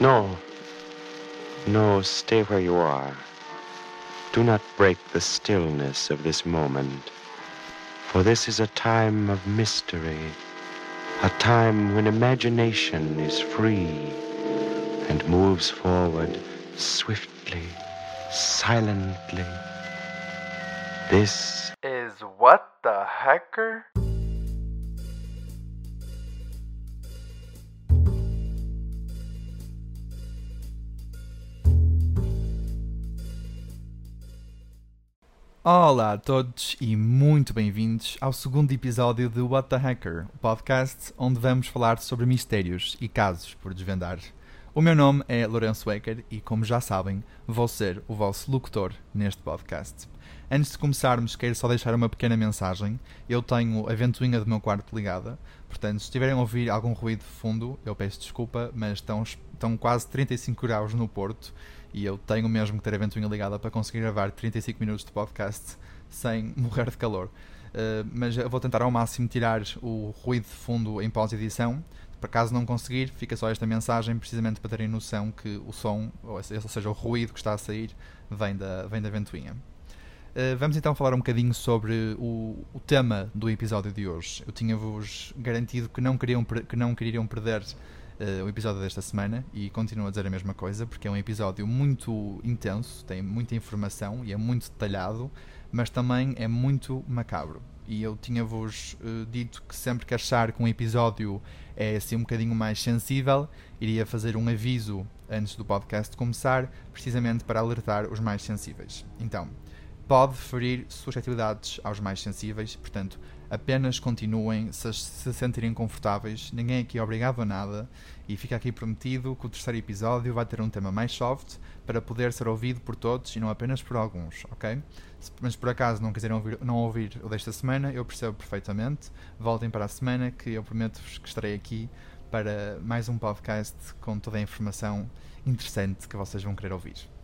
No. No, stay where you are. Do not break the stillness of this moment. For this is a time of mystery, a time when imagination is free and moves forward swiftly, silently. This is What the Hacker? Olá a todos e muito bem-vindos ao segundo episódio de What the Hacker, o podcast onde vamos falar sobre mistérios e casos por desvendar. O meu nome é Lourenço Ecker e, como já sabem, vou ser o vosso locutor neste podcast. Antes de começarmos, quero só deixar uma pequena mensagem. Eu tenho a ventoinha do meu quarto ligada, portanto, se estiverem a ouvir algum ruído de fundo, eu peço desculpa, mas estão, estão quase 35 graus no Porto e eu tenho mesmo que ter a ventoinha ligada para conseguir gravar 35 minutos de podcast sem morrer de calor. Uh, mas eu vou tentar ao máximo tirar o ruído de fundo em pós-edição. Por caso não conseguir, fica só esta mensagem, precisamente para terem noção que o som, ou seja, o ruído que está a sair, vem da, vem da ventoinha. Uh, vamos então falar um bocadinho sobre o, o tema do episódio de hoje. Eu tinha-vos garantido que não, queriam, que não queriam perder uh, o episódio desta semana e continuo a dizer a mesma coisa porque é um episódio muito intenso, tem muita informação e é muito detalhado, mas também é muito macabro. E eu tinha-vos uh, dito que sempre que achar que um episódio é assim um bocadinho mais sensível, iria fazer um aviso antes do podcast começar, precisamente para alertar os mais sensíveis. Então, pode ferir suscetibilidades aos mais sensíveis, portanto, apenas continuem se se sentirem confortáveis, ninguém aqui é obrigado a nada e fica aqui prometido que o terceiro episódio vai ter um tema mais soft para poder ser ouvido por todos e não apenas por alguns, ok? Mas por acaso não quiserem ouvir, não ouvir o desta semana, eu percebo perfeitamente. Voltem para a semana que eu prometo-vos que estarei aqui para mais um podcast com toda a informação interessante que vocês vão querer ouvir.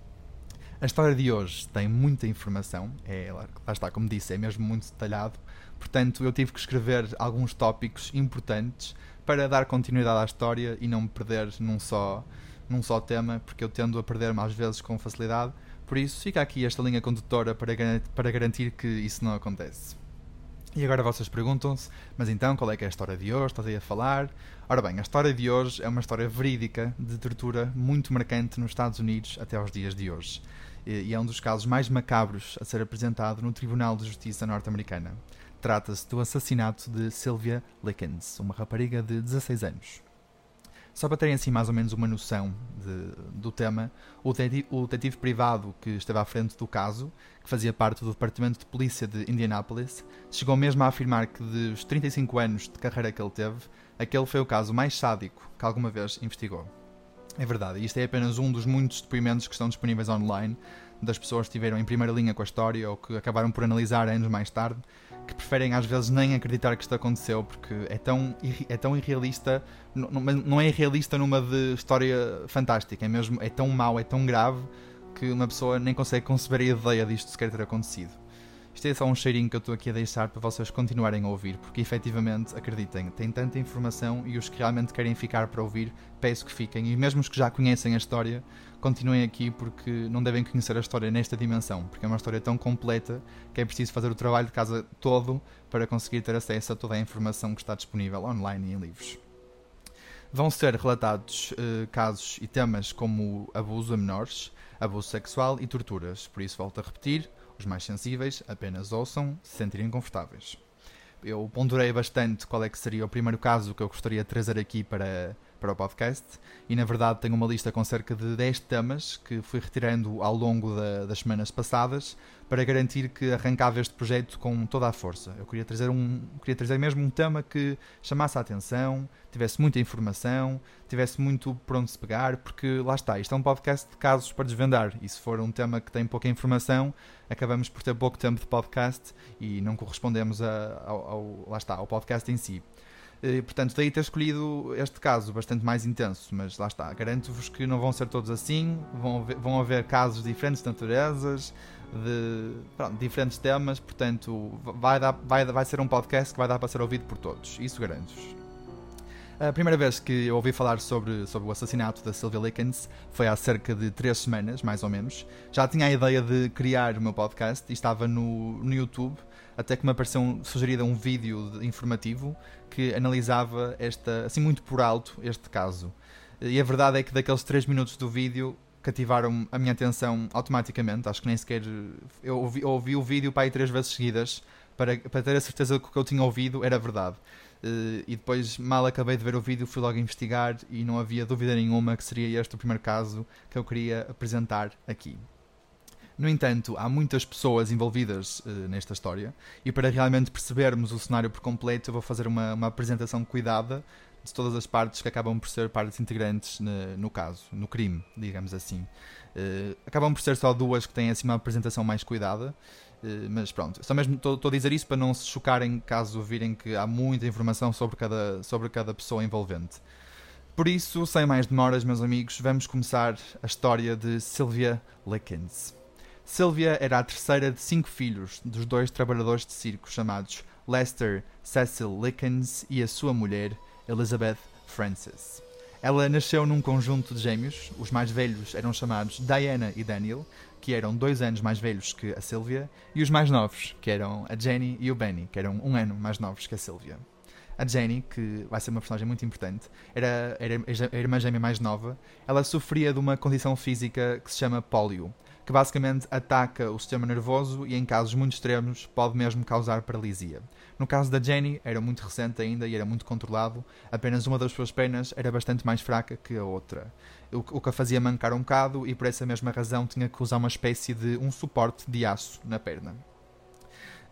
A história de hoje tem muita informação, é, lá está, como disse, é mesmo muito detalhado, portanto eu tive que escrever alguns tópicos importantes para dar continuidade à história e não me perder num só, num só tema, porque eu tendo a perder-me às vezes com facilidade, por isso fica aqui esta linha condutora para, para garantir que isso não acontece. E agora vocês perguntam-se, mas então qual é que é a história de hoje? Estás aí a falar? Ora bem, a história de hoje é uma história verídica de tortura muito marcante nos Estados Unidos até aos dias de hoje e é um dos casos mais macabros a ser apresentado no Tribunal de Justiça norte-americana. Trata-se do assassinato de Sylvia Likens, uma rapariga de 16 anos. Só para terem assim mais ou menos uma noção de, do tema, o detetive, o detetive, privado que esteve à frente do caso, que fazia parte do Departamento de Polícia de Indianapolis, chegou mesmo a afirmar que dos 35 anos de carreira que ele teve, aquele foi o caso mais sádico que alguma vez investigou. É verdade, isto é apenas um dos muitos depoimentos que estão disponíveis online das pessoas que estiveram em primeira linha com a história ou que acabaram por analisar anos mais tarde, que preferem às vezes nem acreditar que isto aconteceu porque é tão, é tão irrealista, não, não é irrealista numa de história fantástica, é mesmo é tão mau, é tão grave que uma pessoa nem consegue conceber a ideia disto sequer ter acontecido. Isto é só um cheirinho que eu estou aqui a deixar para vocês continuarem a ouvir, porque efetivamente, acreditem, tem tanta informação e os que realmente querem ficar para ouvir, peço que fiquem. E mesmo os que já conhecem a história, continuem aqui porque não devem conhecer a história nesta dimensão, porque é uma história tão completa que é preciso fazer o trabalho de casa todo para conseguir ter acesso a toda a informação que está disponível online e em livros. Vão ser relatados uh, casos e temas como abuso a menores, abuso sexual e torturas, por isso volto a repetir os mais sensíveis apenas ouçam se sentirem confortáveis. Eu ponderei bastante qual é que seria o primeiro caso que eu gostaria de trazer aqui para, para o podcast e na verdade tenho uma lista com cerca de 10 temas que fui retirando ao longo da, das semanas passadas para garantir que arrancava este projeto com toda a força. Eu queria trazer, um, queria trazer mesmo um tema que chamasse a atenção, tivesse muita informação, tivesse muito por onde se pegar, porque lá está, isto é um podcast de casos para desvendar e se for um tema que tem pouca informação, acabamos por ter pouco tempo de podcast e não correspondemos a, ao, ao, lá está, ao podcast em si. E, portanto, daí ter escolhido este caso bastante mais intenso, mas lá está, garanto-vos que não vão ser todos assim, vão vão haver casos de diferentes naturezas, de pronto, diferentes temas, portanto, vai, dar, vai, vai ser um podcast que vai dar para ser ouvido por todos, isso garanto-vos. A primeira vez que eu ouvi falar sobre, sobre o assassinato da Sylvia Likens foi há cerca de três semanas, mais ou menos. Já tinha a ideia de criar o meu podcast e estava no, no YouTube, até que me apareceu sugerido um vídeo informativo que analisava esta, assim muito por alto este caso. E a verdade é que daqueles três minutos do vídeo cativaram a minha atenção automaticamente. Acho que nem sequer. Eu ouvi, eu ouvi o vídeo para aí três vezes seguidas para, para ter a certeza que o que eu tinha ouvido era verdade. Uh, e depois, mal acabei de ver o vídeo, fui logo investigar e não havia dúvida nenhuma que seria este o primeiro caso que eu queria apresentar aqui. No entanto, há muitas pessoas envolvidas uh, nesta história e para realmente percebermos o cenário por completo, eu vou fazer uma, uma apresentação cuidada de todas as partes que acabam por ser partes integrantes no, no caso, no crime, digamos assim. Uh, acabam por ser só duas que têm assim uma apresentação mais cuidada eh, mas pronto, só mesmo estou a dizer isso para não se chocarem caso virem que há muita informação sobre cada, sobre cada pessoa envolvente. Por isso, sem mais demoras, meus amigos, vamos começar a história de Sylvia Likens. Sylvia era a terceira de cinco filhos dos dois trabalhadores de circo chamados Lester Cecil Likens e a sua mulher, Elizabeth Frances. Ela nasceu num conjunto de gêmeos, os mais velhos eram chamados Diana e Daniel, que eram dois anos mais velhos que a Sylvia, e os mais novos, que eram a Jenny e o Benny, que eram um ano mais novos que a Sylvia. A Jenny, que vai ser uma personagem muito importante, era, era a irmã gêmea mais nova. Ela sofria de uma condição física que se chama polio, que basicamente ataca o sistema nervoso e, em casos muito extremos, pode mesmo causar paralisia. No caso da Jenny, era muito recente ainda e era muito controlado, apenas uma das suas pernas era bastante mais fraca que a outra, o, que a fazia mancar um bocado e por essa mesma razão tinha que usar uma espécie de um suporte de aço na perna.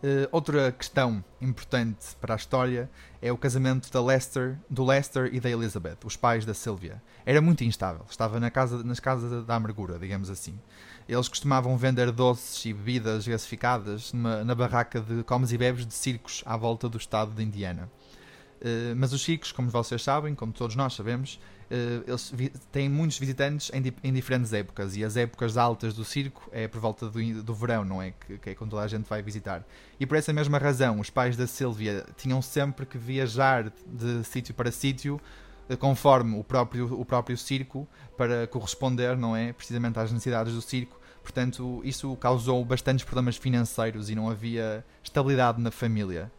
Uh, outra questão importante para a história é o casamento da Lester, do Lester e da Elizabeth, os pais da Sylvia. Era muito instável, estava na casa, nas casas da amargura, digamos assim. Eles costumavam vender doces e bebidas gasificadas numa, na barraca de comes e bebes de circos à volta do estado de Indiana. Uh, mas os circos, como vocês sabem, como todos nós sabemos, uh, eles têm muitos visitantes em, di em, diferentes épocas e as épocas altas do circo é por volta do, do verão, não é? Que, que, é quando toda a gente vai visitar. E por essa mesma razão, os pais da Sylvia tinham sempre que viajar de sítio para sítio eh, conforme o próprio, o próprio circo para corresponder, não é? Precisamente às necessidades do circo Portanto, isso causou bastantes problemas financeiros e não havia estabilidade na família.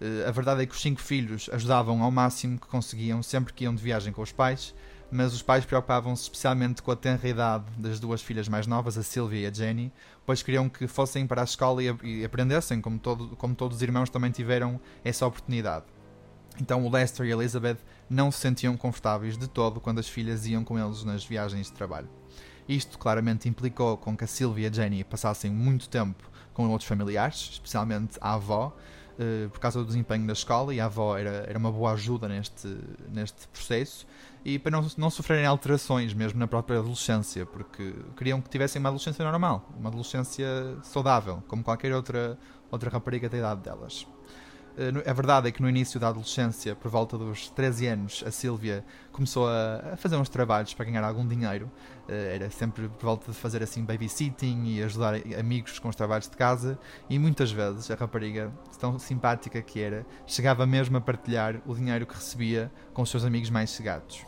Uh, a verdade é que os cinco filhos ajudavam ao máximo que conseguiam sempre que iam de viagem com os pais, mas os pais preocupavam-se especialmente com a tenra idade das duas filhas mais novas, a Sylvia e a Jenny, pois queriam que fossem para a escola e, e aprendessem, como, todo, como todos os irmãos também tiveram essa oportunidade. Então o Lester e a Elizabeth não se sentiam confortáveis de todo quando as filhas iam com eles nas viagens de trabalho. Isto claramente implicou com que a Sylvia e a Jenny passassem muito tempo com outros familiares, especialmente a avó, uh, por causa do desempenho da escola, e a avó era, era uma boa ajuda neste, neste processo, e para não, não sofrerem alterações mesmo na própria adolescência, porque queriam que tivessem uma adolescência normal, uma adolescência saudável, como qualquer outra, outra rapariga da idade delas. Eh, a verdade é que no início da adolescência, por volta dos 13 anos, a Sílvia começou a fazer uns trabalhos para ganhar algum dinheiro. Eh, era sempre por volta de fazer assim babysitting e ajudar amigos com os trabalhos de casa. E muitas vezes a rapariga, tão simpática que era, chegava mesmo a partilhar o dinheiro que recebia com os seus amigos mais chegados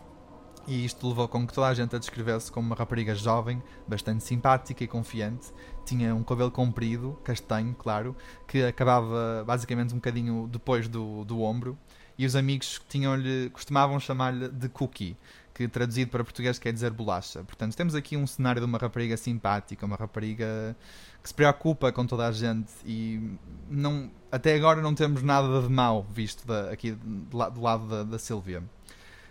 e isto levou com que toda a gente a descrevesse como uma rapariga jovem, bastante simpática e confiante. Tinha um cabelo comprido, castanho, claro, que acabava basicamente um bocadinho depois do, do ombro. E os amigos tinham-lhe, costumavam chamar-lhe de Cookie, que traduzido para português quer dizer bolacha. Portanto, temos aqui um cenário de uma rapariga simpática, uma rapariga que se preocupa com toda a gente e não, até agora não temos nada de mal visto da, aqui do, lado da, da Silvia.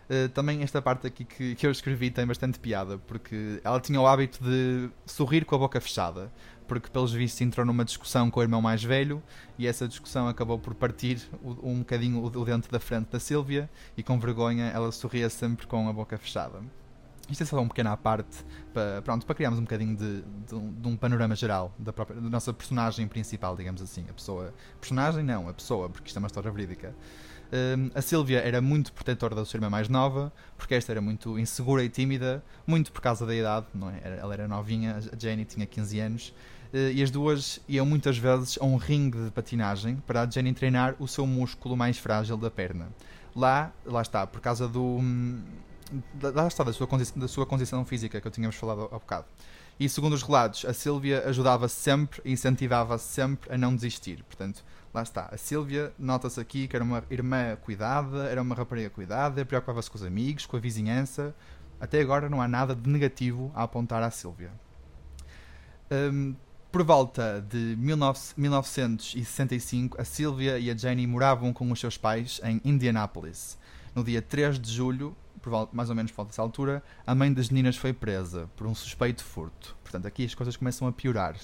Uh, também esta parte aqui que, que eu escrevi tem bastante piada, porque ela tinha o hábito de sorrir com a boca fechada, porque pelos vistos entrou numa discussão com o irmão mais velho e essa discussão acabou por partir um bocadinho o dente da frente da Sílvia e com vergonha ela sorria sempre com a boca fechada. Isto é só uma pequena parte para, pronto, para criarmos um bocadinho de, de, um, de um panorama geral da, própria, da nossa personagem principal, digamos assim. A pessoa. Personagem não, a pessoa, porque isto é uma história verídica. Um, a Silvia era muito protetora da sua irmã mais nova, porque esta era muito insegura e tímida, muito por causa da idade, não é? Ela era novinha, a Jenny tinha 15 anos, uh, e as duas iam muitas vezes a um ringue de patinagem para a Jenny treinar o seu músculo mais frágil da perna. Lá, lá está, por causa do. hum, Lá está, da sua, condição, da sua condição física que eu tínhamos falado há bocado. E segundo os relatos, a Sílvia ajudava sempre e incentivava sempre a não desistir. Portanto, lá está. A Sílvia, nota-se aqui que era uma irmã cuidada, era uma rapariga cuidada, preocupava-se com os amigos, com a vizinhança. Até agora não há nada de negativo a apontar à Sílvia. Hum, por volta de 19 1965, a Sylvia e a Jenny moravam com os seus pais em Indianapolis. No dia 3 de julho, por mais ou menos por volta dessa altura, a mãe das meninas foi presa por um suspeito furto. Portanto, aqui as coisas começam a piorar.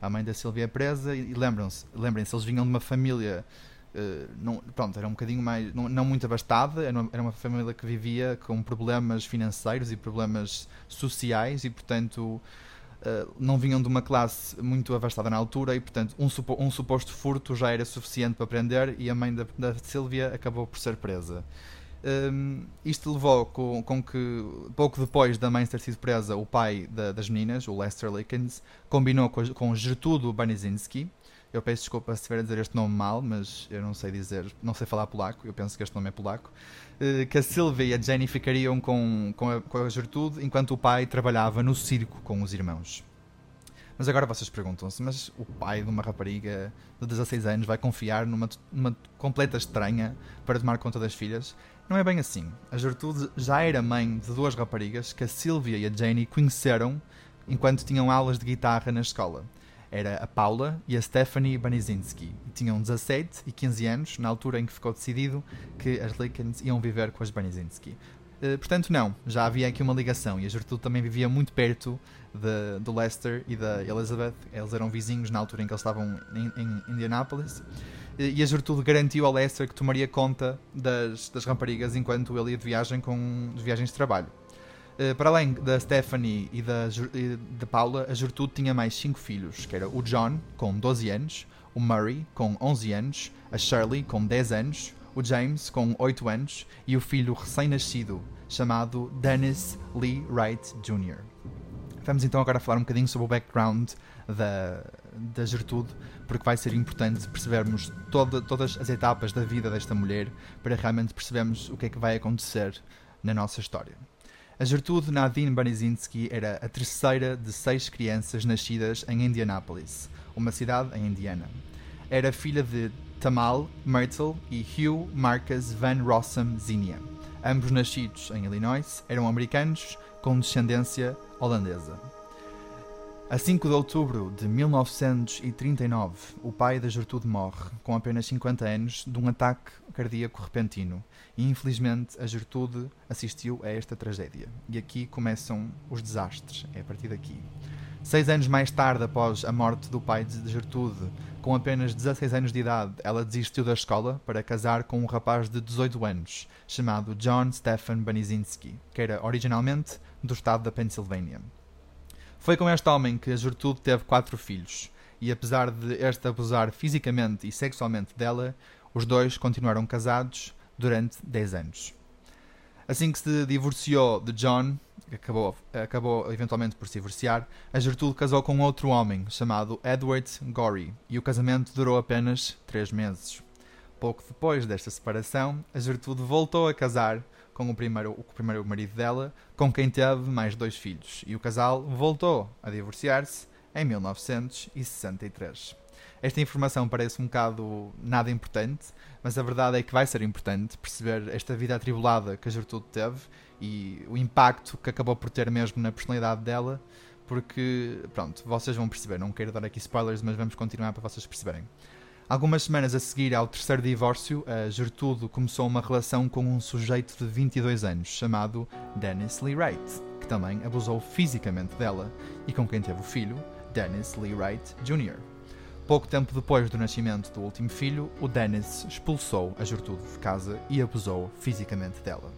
A mãe da Sylvia é presa e, lembram-se, lembrem-se, eles vinham de uma família eh, não, pronto, era um bocadinho mais, não, não muito abastada, era uma, era uma família que vivia com problemas financeiros e problemas sociais e, portanto, eh, não vinham de uma classe muito abastada na altura e, portanto, um, supo- um suposto furto já era suficiente para prender e a mãe da, da Sylvia acabou por ser presa. Um, isto levou com, com que, pouco depois da mãe ter sido presa, o pai da- das meninas, o Lester Likens, combinou com, com Gertudo Banizinski. Eu peço desculpa se estiver a dizer este nome mal, mas eu não sei dizer, não sei falar polaco, eu penso que este nome é polaco. eh, que a Sylvia e a Jenny ficariam com, com, a, com a enquanto o pai trabalhava no circo com os irmãos. Mas agora vocês perguntam-se, mas o pai de uma rapariga de 16 anos vai confiar numa, numa completa estranha para tomar conta das filhas? Não é bem assim. A Gertrude já era mãe de duas raparigas que a Sylvia e a Janie conheceram enquanto tinham aulas de guitarra na escola. Era a Paula e a Stephanie Banizinski. Tinham 17 e 15 anos, na altura em que ficou decidido que as Likens iam viver com as Banizinski. Eh, portanto, não, já havia aqui uma ligação e a Gertrude também vivia muito perto de, do Lester e da Elizabeth. Eles eram vizinhos na altura em que eles estavam em, em Indianapolis. E a Gertrude garantiu ao Lester que tomaria conta das, das raparigas enquanto ele ia de viagem com de viagens de trabalho. Eh, Para além da Stephanie e da, e Paula, a Gertrude tinha mais cinco filhos, que era o John, com 12 anos, o Murray, com 11 anos, a Shirley, com 10 anos, o James, com 8 anos, e o filho recém-nascido, chamado Dennis Lee Wright Jr. Vamos então agora falar um bocadinho sobre o background da, da Gertrude, porque vai ser importante percebermos toda- todas as etapas da vida desta mulher para realmente percebermos o que é que vai acontecer na nossa história. A Gertrude Nadine Banizinski era a terceira de seis crianças nascidas em Indianapolis, uma cidade em Indiana. Era filha de Tamal Myrtle e Hugh Marcus Van Rossum Zinnia. Ambos nascidos em Illinois, eram americanos com descendência holandesa. A 5 de outubro de 1939, o pai da Gertrude morre, com apenas 50 anos, de um ataque cardíaco repentino. E infelizmente a Gertrude assistiu a esta tragédia. E aqui começam os desastres, é a partir daqui. Seis anos mais tarde, após a morte do pai de Gertrude, com apenas 16 anos de idade, ela desistiu da escola para casar com um rapaz de 18 anos, chamado John Stephen Banizinski, que era originalmente do estado da Pensilvânia. Foi com este homem que a Gertrude teve quatro filhos, e apesar de este abusar fisicamente e sexualmente dela, os dois continuaram casados durante 10 anos. Assim que se divorciou de John, acabou, acabou eventualmente por se divorciar, a Gertrude casou com outro homem chamado Edward Gorey, e o casamento durou apenas três meses. Pouco depois desta separação, a Gertrude voltou a casar com o primeiro, o primeiro marido dela, com quem teve mais dois filhos, e o casal voltou a divorciar-se em 1963. Esta informação parece um bocado nada importante, mas a verdade é que vai ser importante perceber esta vida atribulada que a Gertrude teve e o impacto que acabou por ter mesmo na personalidade dela, porque, pronto, vocês vão perceber. Não quero dar aqui spoilers, mas vamos continuar para vocês perceberem. Algumas semanas a seguir ao terceiro divórcio, a Gertrude começou uma relação com um sujeito de 22 anos chamado Dennis Lee Wright, que também abusou fisicamente dela e com quem teve o filho, Dennis Lee Wright Jr. Pouco tempo depois do nascimento do último filho, o Dennis expulsou a Gertrude de casa e abusou fisicamente dela.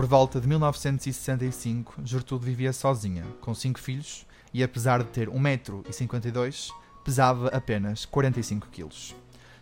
Por volta de 1965, Gertrude vivia sozinha, com cinco filhos, e apesar de ter 1,52m, pesava apenas 45 quilos.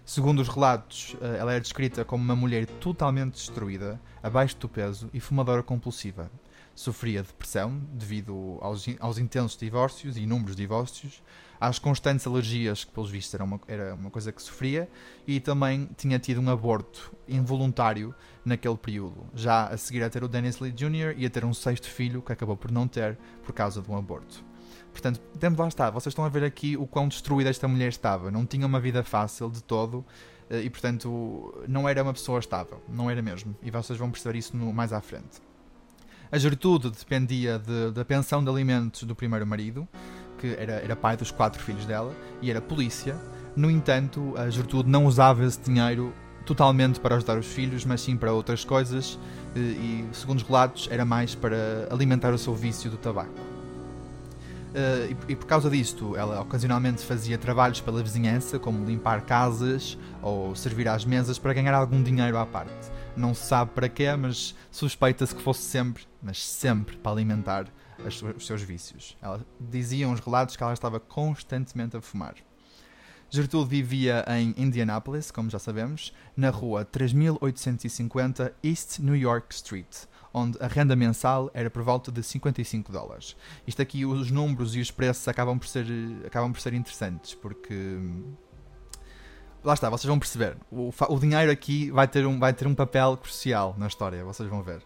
Segundo os relatos, eh, ela era descrita como uma mulher totalmente destruída, abaixo do peso e fumadora compulsiva. sofria depressão devido aos, aos intensos divórcios e inúmeros divórcios, às constantes alergias, que pelos vistos era uma, era uma coisa que sofria, e também tinha tido um aborto involuntário naquele período, já a seguir a ter o Dennis Lee Jr. e a ter um sexto filho que acabou por não ter por causa de um aborto. Portanto, lá está, vocês estão a ver aqui o quão destruída esta mulher estava. Não tinha uma vida fácil de todo eh, e, portanto, não era uma pessoa estável. Não era mesmo. E vocês vão perceber isso no, mais à frente. A Gertrude dependia de, da pensão de alimentos do primeiro marido, que era, era pai dos quatro filhos dela, e era polícia. No entanto, a Gertrude não usava esse dinheiro totalmente para ajudar os filhos, mas sim para outras coisas, e, segundo os relatos, era mais para alimentar o seu vício do tabaco. Uh, e, e, por causa disto, ela ocasionalmente fazia trabalhos pela vizinhança, como limpar casas ou servir às mesas para ganhar algum dinheiro à parte. Não se sabe para quê, mas suspeita-se que fosse sempre, mas sempre para alimentar as, os seus vícios. Ela diziam os relatos que ela estava constantemente a fumar. Gertrude vivia em Indianapolis, como já sabemos, na rua 3850 East New York Street, onde a renda mensal era por volta de 55 dólares. Isto aqui, os números e os preços acabam por ser, acabam por ser interessantes, porque lá está, vocês vão perceber. O, o, dinheiro aqui vai ter, um, vai ter um papel crucial na história, vocês vão ver.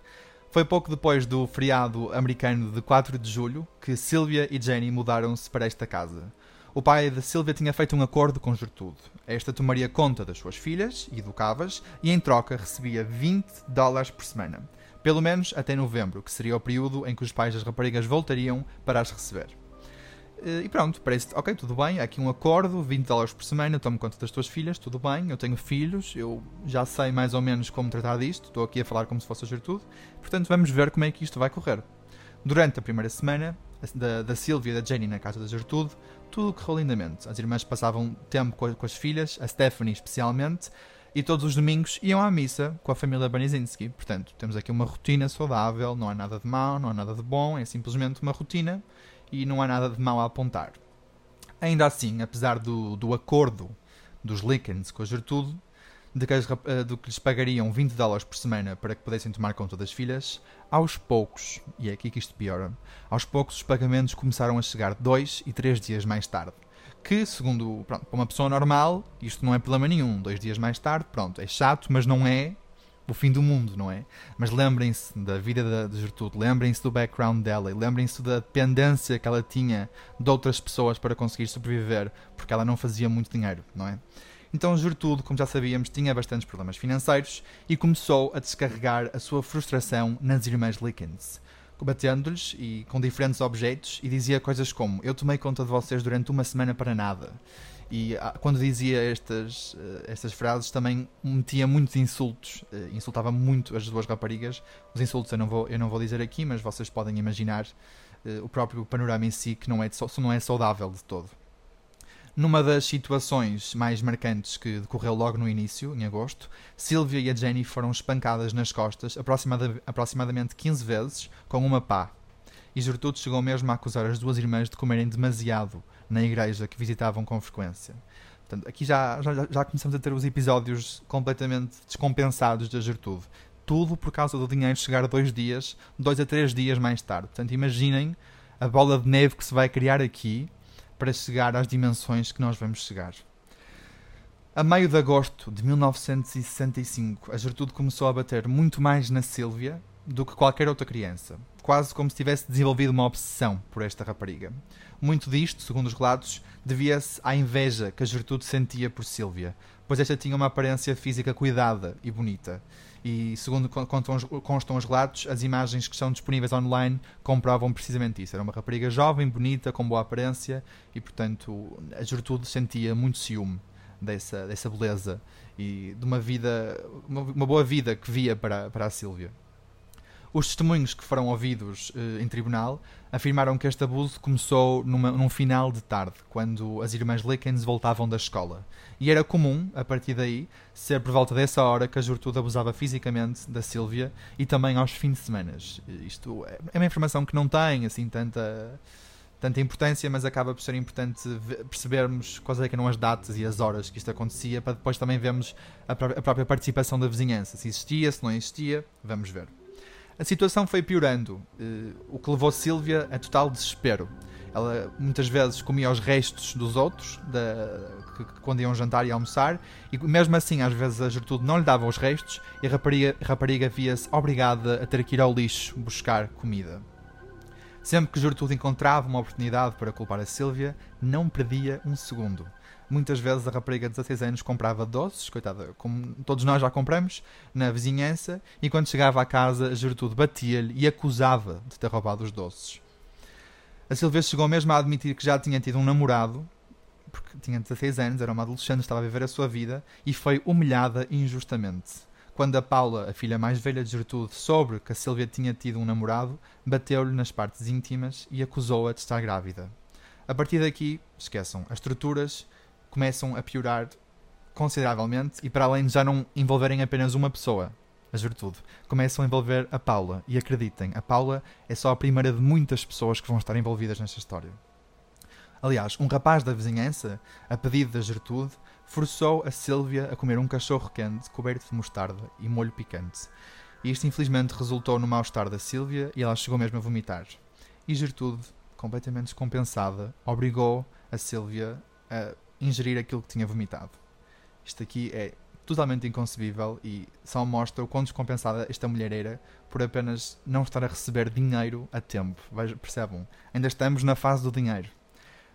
Foi pouco depois do feriado americano de 4 de julho que Sylvia e Jenny mudaram-se para esta casa. O pai de Sylvia tinha feito um acordo com Gertrude. Esta tomaria conta das suas filhas, educava-as, e em troca recebia 20 dólares por semana. Pelo menos até novembro, que seria o período em que os pais das raparigas voltariam para as receber. Eh, e pronto, parece ok, tudo bem, há aqui um acordo, 20 dólares por semana, tomo conta das tuas filhas, tudo bem, eu tenho filhos, eu já sei mais ou menos como tratar disto, estou aqui a falar como se fosse a Gertrude, portanto vamos ver como é que isto vai correr. Durante a primeira semana, da, da Silvia e da Jenny na casa da Gertrude, tudo correu lindamente. As irmãs passavam tempo com, com as filhas, a Stephanie especialmente, e todos os domingos iam à missa com a família Banizinski. Portanto, temos aqui uma rotina saudável, não há nada de mau, não há nada de bom, é simplesmente uma rotina e não há nada de mau a apontar. Ainda assim, apesar do, do acordo dos Lickens com a Gertrude, de que, as, eh, de que lhes pagariam 20 dólares por semana para que pudessem tomar conta das filhas, aos poucos, e é aqui que isto piora, aos poucos os pagamentos começaram a chegar dois e três dias mais tarde que, segundo, pronto, para uma pessoa normal, isto não é problema nenhum. Dois dias mais tarde, pronto, é chato, mas não é o fim do mundo, não é? Mas lembrem-se da vida de Gertrude, lembrem-se do background dela e lembrem-se da dependência que ela tinha de outras pessoas para conseguir sobreviver, porque ela não fazia muito dinheiro, não é? Então Gertrude, como já sabíamos, tinha bastantes problemas financeiros e começou a descarregar a sua frustração nas irmãs Lickens batendo-lhes e com diferentes objetos e dizia coisas como eu tomei conta de vocês durante uma semana para nada e ah, quando dizia estas, eh, estas frases também metia muitos insultos eh, insultava muito as duas raparigas os insultos eu não vou, eu não vou dizer aqui mas vocês podem imaginar o próprio panorama em si que não é, não é saudável de todo numa das situações mais marcantes que decorreu logo no início, em agosto, Sylvia e a Jenny foram espancadas nas costas aproximada, aproximadamente 15 vezes com uma pá. E Gertrude chegou mesmo a acusar as duas irmãs de comerem demasiado na igreja que visitavam com frequência. Portanto, aqui já, já, já começamos a ter os episódios completamente descompensados da Gertrude. Tudo por causa do dinheiro chegar dois dias, dois a três dias mais tarde. Portanto, imaginem a bola de neve que se vai criar aqui para chegar às dimensões que nós vamos chegar. A meio de agosto de 1965, a Gertrude começou a bater muito mais na Sylvia do que qualquer outra criança, quase como se tivesse desenvolvido uma obsessão por esta rapariga. Muito disto, segundo os relatos, devia-se à inveja que a Gertrude sentia por Sylvia, pois esta tinha uma aparência física cuidada e bonita, e segundo constam os relatos, as imagens que estão disponíveis online comprovam precisamente isso. Era uma rapariga jovem, bonita, com boa aparência e, portanto, a Gertrude sentia muito ciúme dessa, dessa beleza e de uma vida, uma, uma boa vida que via para, para a Sílvia. Os testemunhos que foram ouvidos eh, em tribunal afirmaram que este abuso começou numa, num final de tarde, quando as irmãs Lickens voltavam da escola. E era comum, a partir daí, ser por volta dessa hora que a Gertrude abusava fisicamente da Sílvia e também aos fins de semana. Isto é uma informação que não tem assim tanta tanta importância, mas acaba por ser importante percebermos quais é que eram as datas e as horas que isto acontecia, para depois também vermos a, própria participação da vizinhança, se existia, se não existia, vamos ver. A situação foi piorando, uh, o que levou Sílvia a total desespero. Ela muitas vezes comia os restos dos outros, da, que, que, quando iam jantar e almoçar, e mesmo assim, às vezes a Gertrude não lhe dava os restos e a rapariga, rapariga via-se obrigada a ter que ir ao lixo buscar comida. Sempre que Gertrude encontrava uma oportunidade para culpar a Sílvia, não perdia um segundo. Muitas vezes a rapariga de 16 anos comprava doces, coitada, como todos nós já compramos, na vizinhança, e quando chegava à casa, a Gertrude batia-lhe e acusava de ter roubado os doces. A Silvia chegou mesmo a admitir que já tinha tido um namorado, porque tinha 16 anos, era uma adolescente, estava a viver a sua vida, e foi humilhada injustamente. Quando a Paula, a filha mais velha de Gertrude, soube que a Silvia tinha tido um namorado, bateu-lhe nas partes íntimas e acusou-a de estar grávida. A partir daqui, esqueçam, as estruturas começam a piorar consideravelmente e para além de já não envolverem apenas uma pessoa, a Gertrude, começam a envolver a Paula. E acreditem, a Paula é só a primeira de muitas pessoas que vão estar envolvidas nesta história. Aliás, um rapaz da vizinhança, a pedido da Gertrude, forçou a Sílvia a comer um cachorro quente coberto de mostarda e molho picante. E isto infelizmente resultou no mal-estar da Sílvia e ela chegou mesmo a vomitar. E Gertrude, completamente descompensada, obrigou a Sílvia a ingerir aquilo que tinha vomitado. Isto aqui é totalmente inconcebível e só mostra o quão descompensada esta mulher era por apenas não estar a receber dinheiro a tempo. Percebam? Ainda estamos na fase do dinheiro.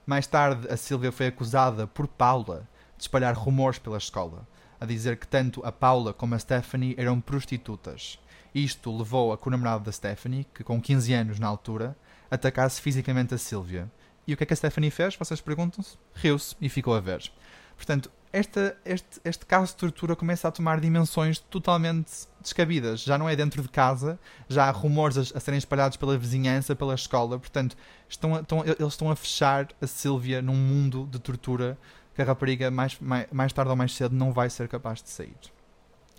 Mais tarde, a Silvia foi acusada por Paula de espalhar rumores pela escola, a dizer que tanto a Paula como a Stephanie eram prostitutas. Isto levou a que o namorado da Stephanie, que com 15 anos na altura, atacasse fisicamente a Silvia. E o que é que a Stephanie fez? Vocês perguntam-se? Riu-se e ficou a ver. Portanto, esta, este, este caso de tortura começa a tomar dimensões totalmente descabidas. Já não é dentro de casa, já há rumores a, a serem espalhados pela vizinhança, pela escola. Portanto, estão a, estão, eles estão a fechar a Sílvia num mundo de tortura que a rapariga mais, mais, mais tarde ou mais cedo não vai ser capaz de sair.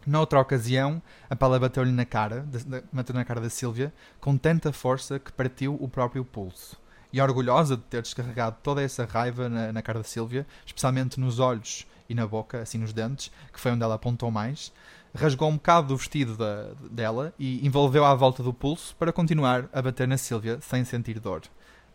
Noutra ocasião, a pala bateu-lhe na cara, bateu na cara da Sílvia, com tanta força que partiu o próprio pulso e orgulhosa de ter descarregado toda essa raiva na, na cara da Sílvia, especialmente nos olhos e na boca, assim nos dentes, que foi onde ela apontou mais, rasgou um bocado do vestido da, dela e envolveu à volta do pulso para continuar a bater na Sílvia sem sentir dor.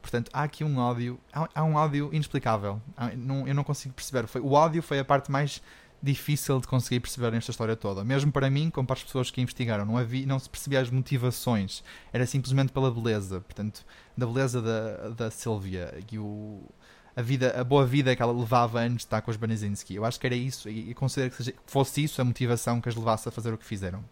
Portanto, há aqui um ódio, há, há um ódio inexplicável. Há, não, eu não consigo perceber. Foi, o ódio foi a parte mais difícil de conseguir perceber nesta história toda. Mesmo para mim, como para as pessoas que investigaram, não, havia, não se percebia as motivações. Era simplesmente pela beleza. Portanto, da beleza da, da Sylvia e o, a, vida, a boa vida que ela levava antes de estar com os Banizinski. Eu acho que era isso e, e considero que, seja, que fosse isso a motivação que as levasse a fazer o que fizeram.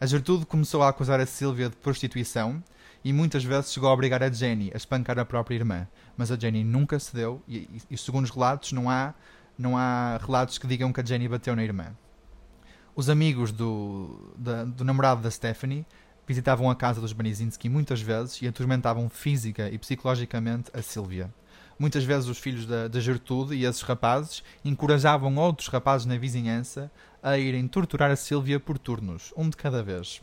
A Gertrude começou a acusar a Sylvia de prostituição e muitas vezes chegou a obrigar a Jenny a espancar a própria irmã. Mas a Jenny nunca cedeu e, e, e segundo os relatos, não há não há relatos que digam que a Jenny bateu na irmã. Os amigos do, da, do namorado da Stephanie visitavam a casa dos Banizinski muitas vezes e atormentavam física e psicologicamente a Sylvia. Muitas vezes os filhos da, da Gertrude e esses rapazes encorajavam outros rapazes na vizinhança a irem torturar a Sylvia por turnos, um de cada vez.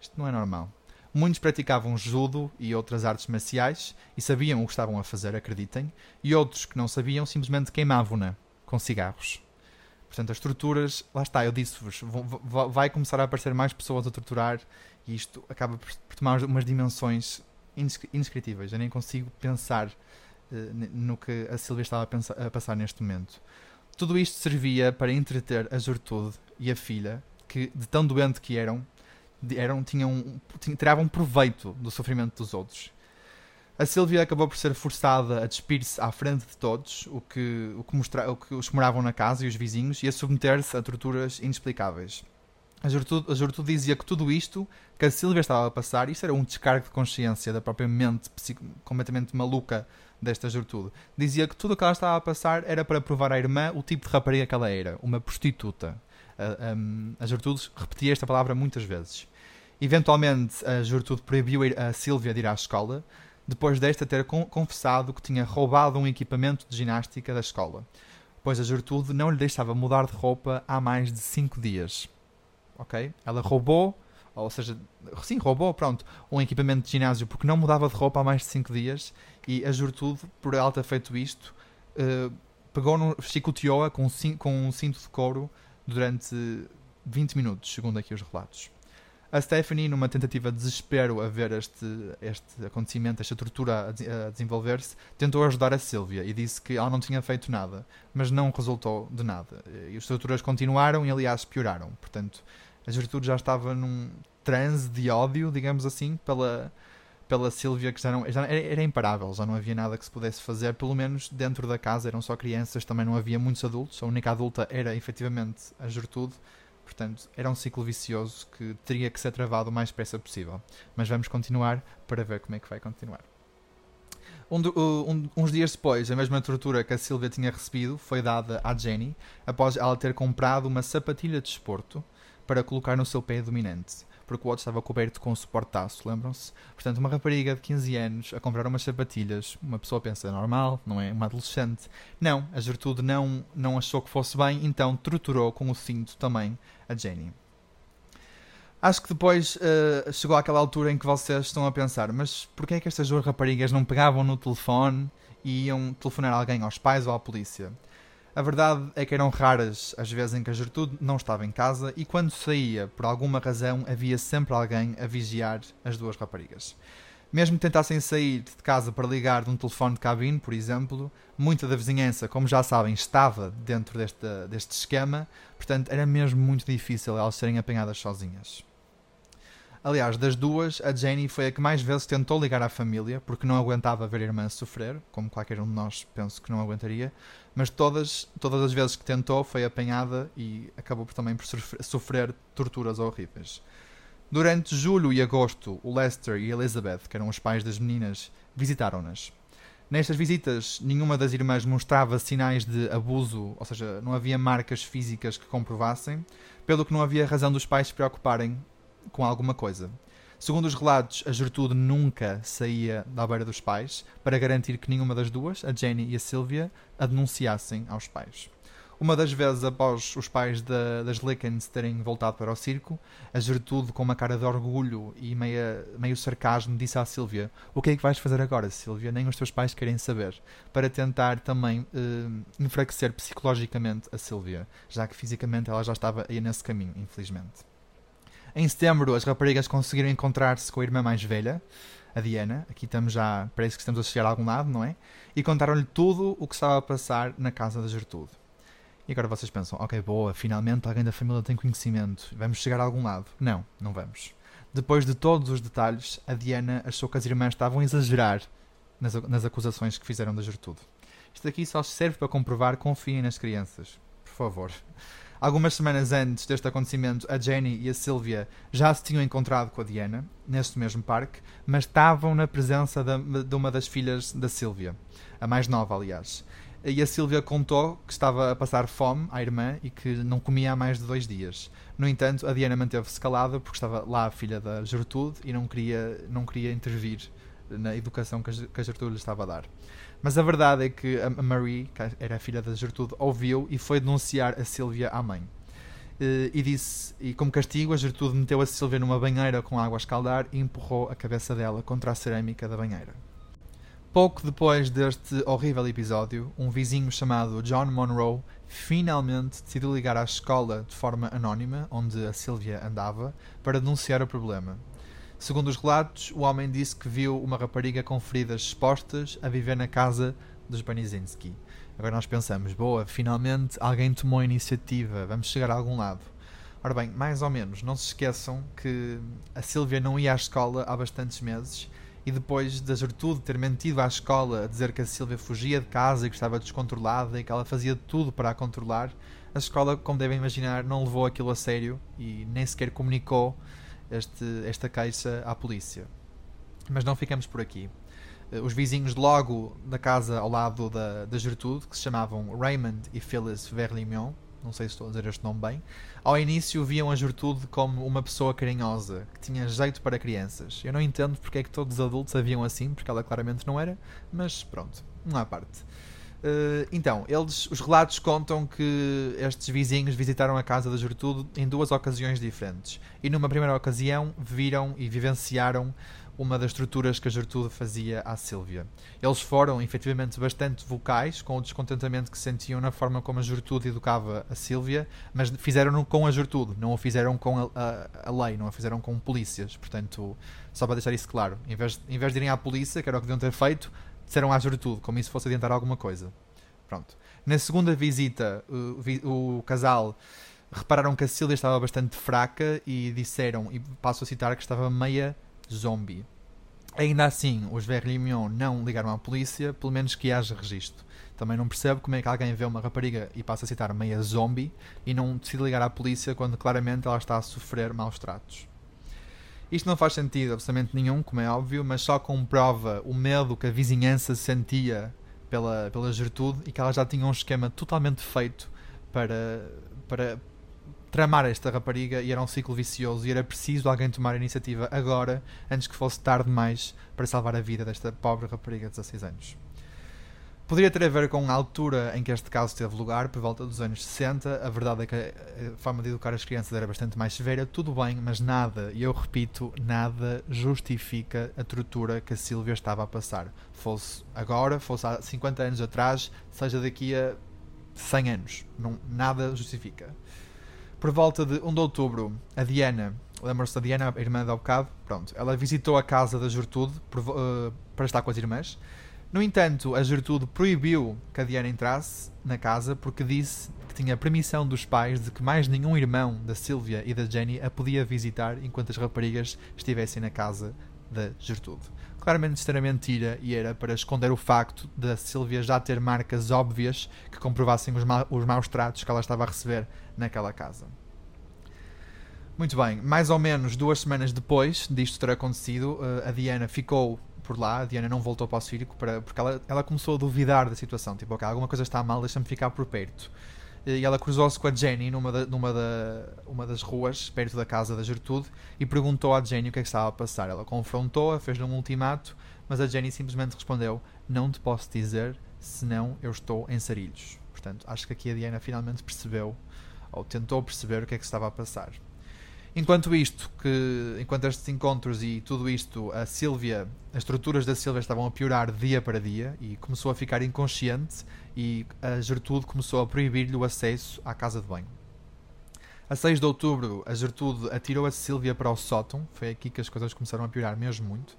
Isto não é normal. Muitos praticavam judo e outras artes marciais e sabiam o que estavam a fazer, acreditem, e outros que não sabiam simplesmente queimavam-na com cigarros. Portanto, as torturas, lá está, eu disse-vos, vai começar a aparecer mais pessoas a torturar e isto acaba por tomar umas dimensões indescritíveis. Eu nem consigo pensar uh, no que a Silvia estava a, pensar, a, passar neste momento. Tudo isto servia para entreter a Gertrude e a filha, que de tão doente que eram, eram tinham, tiravam proveito do sofrimento dos outros a Sylvia acabou por ser forçada a despir-se à frente de todos, o que, o, que mostra, o que os que moravam na casa e os vizinhos, e a submeter-se a torturas inexplicáveis. A Gertrude, a Gertrude dizia que tudo isto que a Sylvia estava a passar, isso era um descargo de consciência da própria mente completamente maluca desta Gertrude. Dizia que tudo o que ela estava a passar era para provar à irmã o tipo de rapariga que ela era, uma prostituta. A, a, a Gertrude repetia esta palavra muitas vezes. Eventualmente, a Gertrude proibiu a Sylvia de ir à escola, depois desta ter confessado que tinha roubado um equipamento de ginástica da escola, pois a Gertrude não lhe deixava mudar de roupa há mais de 5 dias. Ok? Ela roubou, ou seja, sim, roubou, pronto, um equipamento de ginásio porque não mudava de roupa há mais de 5 dias e a Gertrude, por ela ter feito isto, uh, pegou no, chicoteou-a com, com um cinto de couro durante 20 minutos, segundo aqui os relatos. A Stephanie, numa tentativa de desespero a ver este, este acontecimento, esta tortura a, a desenvolver-se, tentou ajudar a Sylvia e disse que ela não tinha feito nada, mas não resultou de nada. E as torturas continuaram e, aliás, pioraram. Portanto, a Gertrude já estava num transe de ódio, digamos assim, pela, pela Sylvia, que já, não, já era, era, imparável, já não havia nada que se pudesse fazer, pelo menos dentro da casa eram só crianças, também não havia muitos adultos, a única adulta era efetivamente a Gertrude Portanto, era um ciclo vicioso que teria que ser travado o mais depressa possível. Mas vamos continuar para ver como é que vai continuar. Um, um, uns dias depois, a mesma tortura que a Silvia tinha recebido foi dada à Jenny após ela ter comprado uma sapatilha de esporto para colocar no seu pé dominante porque o outro estava coberto com um suportaço, lembram-se? Portanto, uma rapariga de 15 anos a comprar umas sapatilhas, uma pessoa pensa normal, não é? Uma adolescente. Não, a Gertrude não, não achou que fosse bem, então torturou com o cinto também a Jenny. Acho que depois uh, chegou àquela altura em que vocês estão a pensar, mas porquê é que estas duas raparigas não pegavam no telefone e iam telefonar alguém aos pais ou à polícia? A verdade é que eram raras as vezes em que a Gertrude não estava em casa e quando saía, por alguma razão, havia sempre alguém a vigiar as duas raparigas. Mesmo que tentassem sair de casa para ligar de um telefone de cabine, por exemplo, muita da vizinhança, como já sabem, estava dentro deste, esquema, portanto era mesmo muito difícil elas serem apanhadas sozinhas. Aliás, das duas, a Jenny foi a que mais vezes tentou ligar à família, porque não aguentava ver a irmã sofrer, como qualquer um de nós penso que não aguentaria, mas todas, todas as vezes que tentou foi apanhada e acabou também por sofrer torturas horríveis. Durante julho e agosto, o Lester e Elizabeth, que eram os pais das meninas, visitaram-nas. Nestas visitas, nenhuma das irmãs mostrava sinais de abuso, ou seja, não havia marcas físicas que comprovassem, pelo que não havia razão dos pais se preocuparem com alguma coisa. Segundo os relatos, a Gertrude nunca saía da beira dos pais para garantir que nenhuma das duas, a Jenny e a Sylvia, a denunciassem aos pais. Uma das vezes após os pais da, das Lickens terem voltado para o circo, a Gertrude, com uma cara de orgulho e meia, meio sarcasmo, disse à Sylvia: O que é que vais fazer agora, Sylvia? Nem os teus pais querem saber. Para tentar também uh, enfraquecer psicologicamente a Sylvia, já que fisicamente ela já estava aí nesse caminho, infelizmente. Em setembro, as raparigas conseguiram encontrar-se com a irmã mais velha, a Diana. Aqui estamos já, parece que estamos a chegar a algum lado, não é? E contaram-lhe tudo o que estava a passar na casa da Gertrude. E agora vocês pensam, ok, boa, finalmente alguém da família tem conhecimento, vamos chegar a algum lado. Não, não vamos. Depois de todos os detalhes, a Diana achou que as irmãs estavam a exagerar nas, nas acusações que fizeram da Gertrude. Isto aqui só serve para comprovar confiem nas crianças. Por favor. Algumas semanas antes deste acontecimento, a Jenny e a Sylvia já se tinham encontrado com a Diana, neste mesmo parque, mas estavam na presença de uma das filhas da Sylvia, a mais nova, aliás. E a Sylvia contou que estava a passar fome à irmã e que não comia há mais de dois dias. No entanto, a Diana manteve-se calada porque estava lá a filha da Gertrude e não queria, não queria intervir na educação que a Gertrude lhe estava a dar. Mas a verdade é que a Marie, que era a filha da Gertrude, ouviu e foi denunciar a Silvia à mãe. E disse, e como castigo, a Gertrude meteu a Silvia numa banheira com água a escaldar e empurrou a cabeça dela contra a cerâmica da banheira. Pouco depois deste horrível episódio, um vizinho chamado John Monroe finalmente decidiu ligar à escola de forma anónima, onde a Sylvia andava, para denunciar o problema. Segundo os relatos, o homem disse que viu uma rapariga com feridas expostas a viver na casa dos Banizinski. Agora nós pensamos, boa, finalmente alguém tomou a iniciativa, vamos chegar a algum lado. Ora bem, mais ou menos, não se esqueçam que a Silvia não ia à escola há bastantes meses e depois da Gertrude ter mentido à escola a dizer que a Silvia fugia de casa e que estava descontrolada e que ela fazia tudo para a controlar, a escola, como devem imaginar, não levou aquilo a sério e nem sequer comunicou este, esta queixa à polícia. Mas não ficamos por aqui. Eh, os vizinhos logo da casa ao lado da, da Gertrude, que se chamavam Raymond e Phyllis Verlimion, não sei se estou a dizer este nome bem, ao início viam a Gertrude como uma pessoa carinhosa, que tinha jeito para crianças. Eu não entendo porque é que todos os adultos a viam assim, porque ela claramente não era, mas pronto, uma à parte. Uh, então, eles, os relatos contam que estes vizinhos visitaram a casa da Gertrude em duas ocasiões diferentes. E numa primeira ocasião viram e vivenciaram uma das estruturas que a Gertrude fazia à Sílvia. Eles foram, efetivamente, bastante vocais com o descontentamento que sentiam na forma como a Gertrude educava a Sílvia, mas fizeram-no com a Gertrude, não o fizeram com a, a, a, lei, não o fizeram com polícias. Portanto, só para deixar isso claro, em vez, em vez de irem à polícia, que era o que deviam ter feito, disseram à Gertrude, como isso fosse adiantar alguma coisa. Pronto. Na segunda visita, o, o casal repararam que a Sílvia estava bastante fraca e disseram, e passo a citar, que estava meia zombie. Ainda assim, os Verlimion não ligaram à polícia, pelo menos que haja registro. Também não percebo como é que alguém vê uma rapariga e passa a citar meia zombie e não decide ligar à polícia quando claramente ela está a sofrer maus tratos. Isto não faz sentido absolutamente nenhum, como é óbvio, mas só comprova o medo que a vizinhança sentia pela, pela Gertrude e que ela já tinha um esquema totalmente feito para, para, tramar esta rapariga e era um ciclo vicioso e era preciso alguém tomar a iniciativa agora, antes que fosse tarde demais para salvar a vida desta pobre rapariga de 16 anos. Poderia ter a ver com a altura em que este caso teve lugar, por volta dos anos 60. A verdade é que a forma de educar as crianças era bastante mais severa, tudo bem, mas nada, e eu repito, nada justifica a tortura que a Silvia estava a passar. Fosse agora, fosse há 50 anos atrás, seja daqui a 100 anos. Não, nada justifica por volta de 1 de outubro, a Diana, lembram-se da Diana, a irmã da bocado? Pronto, ela visitou a casa da Gertrude por, uh, para estar com as irmãs. No entanto, a Gertrude proibiu que a Diana entrasse na casa porque disse que tinha permissão dos pais de que mais nenhum irmão da Sylvia e da Jenny a podia visitar enquanto as raparigas estivessem na casa da Gertrude. Claramente era mentira e era para esconder o facto da Sylvia já ter marcas óbvias que comprovassem os, ma os maus tratos que ela estava a receber naquela casa. Muito bem, mais ou menos duas semanas depois disto ter acontecido, eh, a Diana ficou por lá, a Diana não voltou para o circo para, porque ela, ela começou a duvidar da situação, tipo, ok, alguma coisa está mal, deixa-me ficar por perto. E ela cruzou-se com a Jenny numa, da, numa da, uma das ruas, perto da casa da Gertrude, e perguntou à Jenny o que é que estava a passar. Ela confrontou-a, fez-lhe um ultimato, mas a Jenny simplesmente respondeu: Não te posso dizer, senão eu estou em sarilhos. Portanto, acho que aqui a Diana finalmente percebeu ou tentou perceber o que é que estava a passar. Enquanto isto, que, enquanto estes encontros e tudo isto, a Sílvia, as estruturas da Sílvia estavam a piorar dia para dia e começou a ficar inconsciente e a Gertrude começou a proibir-lhe o acesso à casa de banho. A 6 de outubro, a Gertrude atirou a Sílvia para o sótão, foi aqui que as coisas começaram a piorar mesmo muito,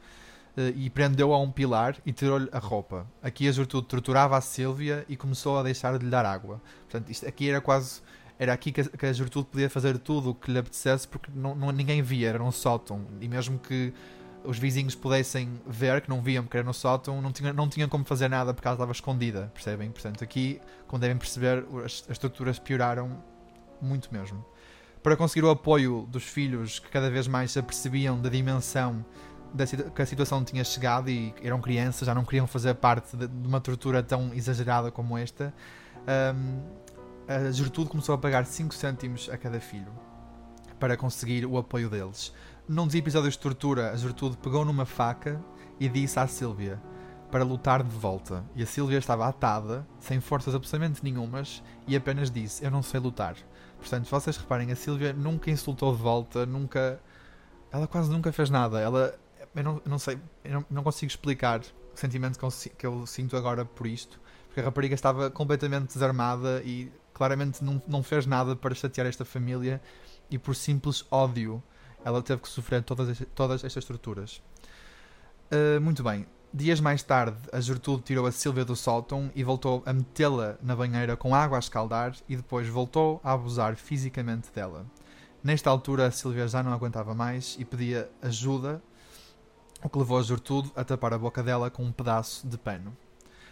eh, e prendeu a um pilar e tirou-lhe a roupa. Aqui a Gertrude torturava a Sílvia e começou a deixar de lhe dar água. Portanto, isto aqui era quase era aqui que a, que a Gertrude podia fazer tudo o que lhe apetecesse porque não, não, ninguém via, era um sótão. E mesmo que os vizinhos pudessem ver, que não viam porque era no sótão, não tinham, não tinham como fazer nada porque ela estava escondida, percebem? Portanto, aqui, como devem perceber, as, as estruturas pioraram muito mesmo. Para conseguir o apoio dos filhos que cada vez mais se apercebiam da dimensão da, que a situação tinha chegado e eram crianças, já não queriam fazer parte de, de uma tortura tão exagerada como esta, um, a Gertrude começou a pagar 5 cêntimos a cada filho para conseguir o apoio deles. Num dos episódios de tortura, a Gertrude pegou numa faca e disse à Sílvia para lutar de volta. E a Sílvia estava atada, sem forças absolutamente nenhumas, e apenas disse: Eu não sei lutar. Portanto, vocês reparem, a Sílvia nunca insultou de volta, nunca. Ela quase nunca fez nada. Ela. Eu não, não sei, eu não, não, consigo explicar o sentimento que eu, que eu sinto agora por isto, porque a rapariga estava completamente desarmada e claramente não, não fez nada para chatear esta família e por simples ódio ela teve que sofrer todas, todas estas torturas. Uh, muito bem. Dias mais tarde, a Gertrude tirou a Silvia do sótão e voltou a metê-la na banheira com água a escaldar e depois voltou a abusar fisicamente dela. Nesta altura, a Silvia já não aguentava mais e pedia ajuda, o que levou a Gertrude a tapar a boca dela com um pedaço de pano.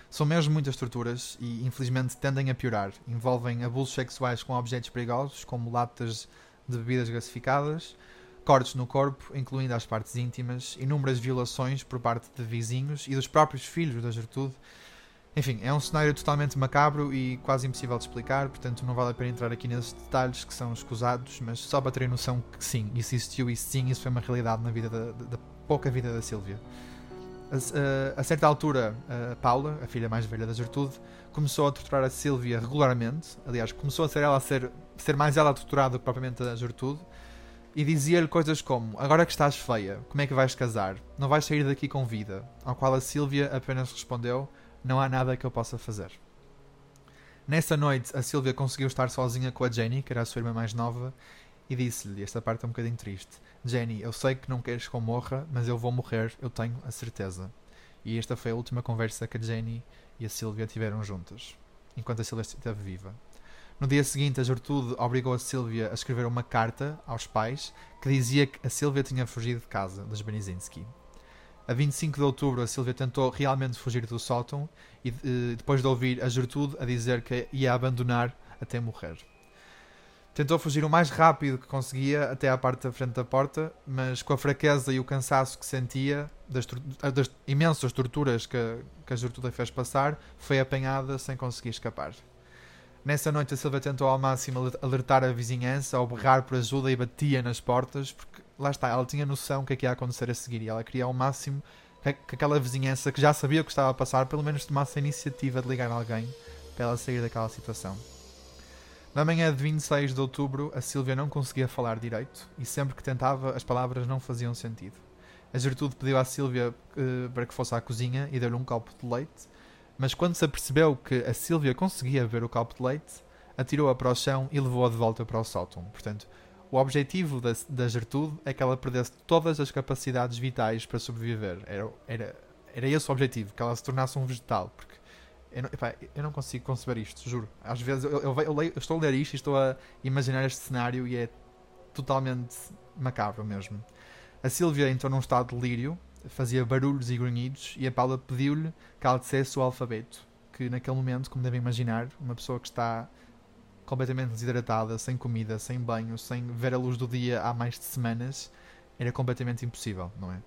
São mesmo muitas torturas e infelizmente tendem a piorar. Envolvem abusos sexuais com objetos perigosos, como latas de bebidas gasificadas, cortes no corpo, incluindo as partes íntimas, inúmeras violações por parte de vizinhos e dos próprios filhos da Gertrude. Enfim, é um cenário totalmente macabro e quase impossível de explicar, portanto não vale a pena entrar aqui nesses detalhes que são escusados, mas só para terem noção que sim, isso existiu e sim, isso foi uma realidade na vida da, da, da pouca vida da Sílvia. A, a, certa altura, a Paula, a filha mais velha da Gertrude, começou a torturar a Sílvia regularmente. Aliás, começou a ser ela a ser, ser mais ela a torturada propriamente a Gertrude. E dizia-lhe coisas como: Agora que estás feia, como é que vais casar? Não vais sair daqui com vida. Ao qual a Sílvia apenas respondeu: Não há nada que eu possa fazer. Nessa noite, a Sílvia conseguiu estar sozinha com a Jenny, que era a sua irmã mais nova, e disse-lhe: Esta parte é um bocadinho triste. Jenny, eu sei que não queres que eu morra, mas eu vou morrer, eu tenho a certeza. E esta foi a última conversa que a Jenny e a Sílvia tiveram juntas, enquanto a Sílvia esteve viva. No dia seguinte, a Gertrude obrigou a Sílvia a escrever uma carta aos pais que dizia que a Sílvia tinha fugido de casa, dos Benizinski. A 25 de outubro, a Sílvia tentou realmente fugir do sótão e eh, depois de ouvir a Gertrude a dizer que ia abandonar até morrer. Tentou fugir o mais rápido que conseguia até à parte da frente da porta, mas com a fraqueza e o cansaço que sentia das, das imensas torturas que, que a Gertrude fez passar, foi apanhada sem conseguir escapar. Nessa noite a Silvia tentou ao máximo alertar a vizinhança, ao berrar por ajuda e batia nas portas, porque lá está, ela tinha noção do que, é ia acontecer a seguir e ela queria ao máximo que, que aquela vizinhança que já sabia o que estava a passar, pelo menos tomasse a iniciativa de ligar alguém para ela sair daquela situação. Na manhã de 26 de outubro, a Silvia não conseguia falar direito e sempre que tentava, as palavras não faziam sentido. A Gertrude pediu à Silvia uh, para que fosse à cozinha e deu-lhe um copo de leite, mas quando se apercebeu que a Silvia conseguia beber o copo de leite, atirou-a para o chão e levou-a de volta para o sótão. Portanto, o objetivo da, da Gertrude é que ela perdesse todas as capacidades vitais para sobreviver. Era, era, era esse o objetivo, que ela se tornasse um vegetal. Porque eu não, epá, eu não consigo conceber isto, juro. Às vezes eu, eu, eu, leio, eu, estou a ler isto e estou a imaginar este cenário e é totalmente macabro mesmo. A Silvia entrou num estado de delírio, fazia barulhos e grunhidos e a Paula pediu-lhe que ela dissesse o alfabeto. Que naquele momento, como devem imaginar, uma pessoa que está completamente desidratada, sem comida, sem banho, sem ver a luz do dia há mais de semanas, era completamente impossível, não é?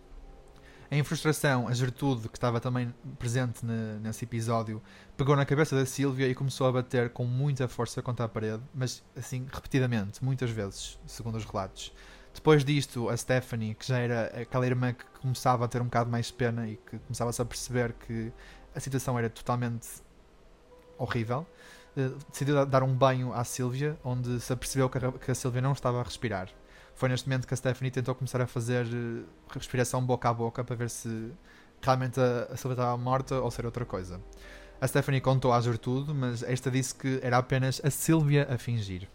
Em frustração, a Gertrude, que estava também presente nesse episódio, pegou na cabeça da Sílvia e começou a bater com muita força contra a parede, mas assim, repetidamente, muitas vezes, segundo os relatos. Depois disto, a Stephanie, que já era aquela irmã que começava a ter um bocado mais pena e que começava-se a perceber que a situação era totalmente horrível, eh, decidiu dar um banho à Silvia, onde se apercebeu que a, que a Silvia não estava a respirar. Foi neste momento que a Stephanie tentou começar a fazer eh, respiração boca a boca para ver se realmente a, a Silvia estava morta ou se era outra coisa. A Stephanie contou a Gertrude, mas esta disse que era apenas a Silvia a fingir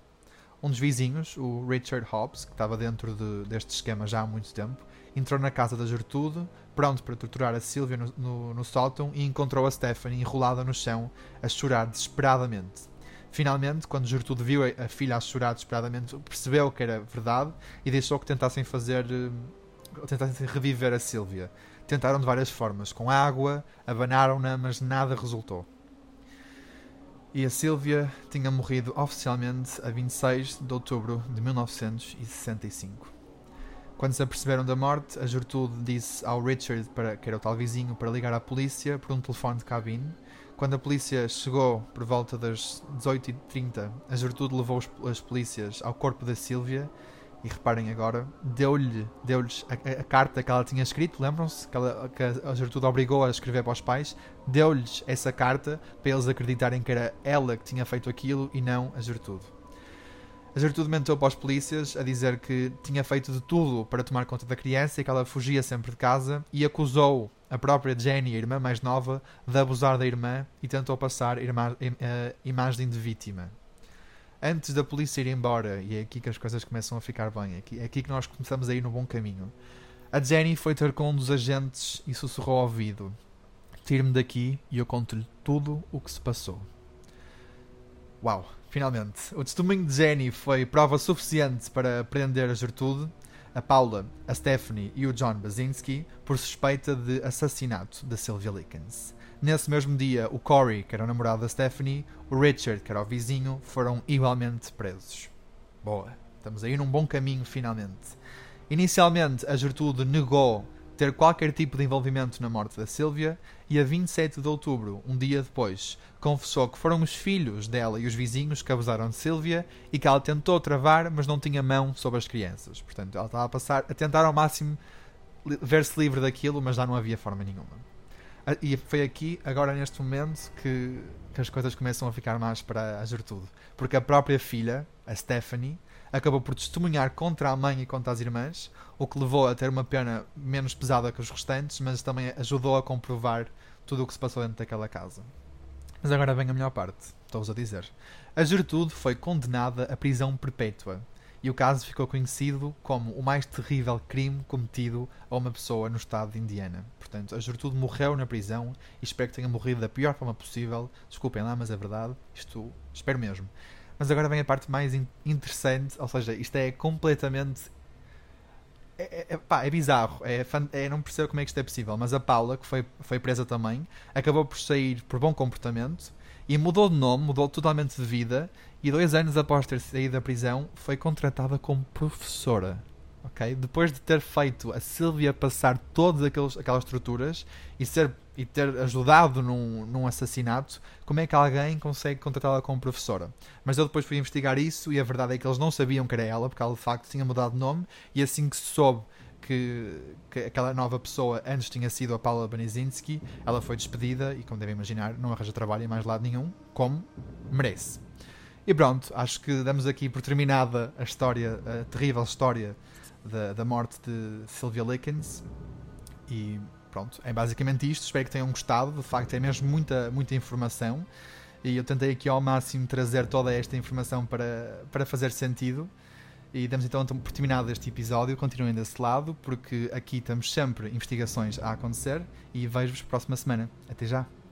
um dos vizinhos, o Richard Hobbs, que estava dentro de, deste esquema já há muito tempo, entrou na casa da Gertrude, pronto para torturar a Sylvia no, no, no sótão e encontrou a Stephanie enrolada no chão, a chorar desesperadamente. Finalmente, quando Gertrude viu a, a filha a chorar desesperadamente, percebeu que era verdade e deixou que tentassem fazer. Eh, tentassem reviver a Sylvia. Tentaram de várias formas, com água, abanaram-na, mas nada resultou e a Sylvia tinha morrido oficialmente a 26 de outubro de 1965. Quando se aperceberam da morte, a Gertrude disse ao Richard, para, que era o tal vizinho, para ligar à polícia por um telefone de cabine. Quando a polícia chegou por volta das 18h30, a Gertrude levou as polícias ao corpo da Sylvia e reparem agora, deu-lhe deu a, a, carta que ela tinha escrito, lembram-se? Que, que a Gertrude obrigou a escrever para os pais, deu-lhes essa carta para eles acreditarem que era ela que tinha feito aquilo e não a Gertrude. A Gertrude mentou para os polícias a dizer que tinha feito de tudo para tomar conta da criança e que ela fugia sempre de casa e acusou a própria Jenny, a irmã mais nova, de abusar da irmã e tentou passar a imagem de vítima antes da polícia ir embora, e é aqui que as coisas começam a ficar bem, é aqui, é aqui que nós começamos a ir no bom caminho. A Jenny foi ter com um dos agentes e sussurrou ao ouvido: Tire-me daqui e eu conto-lhe tudo o que se passou. Uau, finalmente. O testemunho de Jenny foi prova suficiente para prender a Gertrude, a Paula, a Stephanie e o John Basinski por suspeita de assassinato da Sylvia Likens. Nesse mesmo dia, o Corey, que era o namorado da Stephanie, o Richard, que era o vizinho, foram igualmente presos. Boa, estamos aí num bom caminho finalmente. Inicialmente, a Gertrude negou ter qualquer tipo de envolvimento na morte da Sylvia e a 27 de outubro, um dia depois, confessou que foram os filhos dela e os vizinhos que abusaram de Sylvia e que ela tentou travar, mas não tinha mão sobre as crianças. Portanto, ela estava a passar a tentar ao máximo ver-se livre daquilo, mas já não havia forma nenhuma. Ah, e foi aqui, agora neste momento, que, que as coisas começam a ficar mais para a Gertrude. Porque a própria filha, a Stephanie, acabou por testemunhar contra a mãe e contra as irmãs, o que levou a ter uma pena menos pesada que os restantes, mas também ajudou a comprovar tudo o que se passou dentro daquela casa. Mas agora vem a melhor parte, estou-vos a dizer. A Gertrude foi condenada à prisão perpétua e o caso ficou conhecido como o mais terrível crime cometido a uma pessoa no estado de Indiana. Portanto, a Gertrude morreu na prisão e espero que tenha morrido da pior forma possível. Desculpem lá, mas é verdade. Isto espero mesmo. Mas agora vem a parte mais interessante, ou seja, isto é completamente. É, é, é pá, é bizarro, é, é, não percebo como é que isto é possível. Mas a Paula, que foi, foi presa também, acabou por sair por bom comportamento e mudou de nome, mudou totalmente de vida e dois anos após ter saído da prisão foi contratada como professora. Okay? Depois de ter feito a Sylvia passar todas aqueles, aquelas estruturas e, ser, e ter ajudado num, num assassinato, como é que alguém consegue contratá-la como professora? Mas eu depois fui investigar isso e a verdade é que eles não sabiam que era ela, porque ela de facto tinha mudado de nome e assim que se soube que, que, aquela nova pessoa antes tinha sido a Paula Banizinski, ela foi despedida e, como devem imaginar, não arranja trabalho em mais lado nenhum, como merece. E pronto, acho que damos aqui por terminada a história, a terrível história da, da morte de Sylvia Likens. E pronto, é basicamente isto. Espero que tenham gostado. De facto, é mesmo muita, muita informação. E eu tentei aqui ao máximo trazer toda esta informação para, para fazer sentido. E damos então por terminado este episódio. Continuem desse lado, porque aqui estamos sempre investigações a acontecer. E vejo-vos próxima semana. Até já!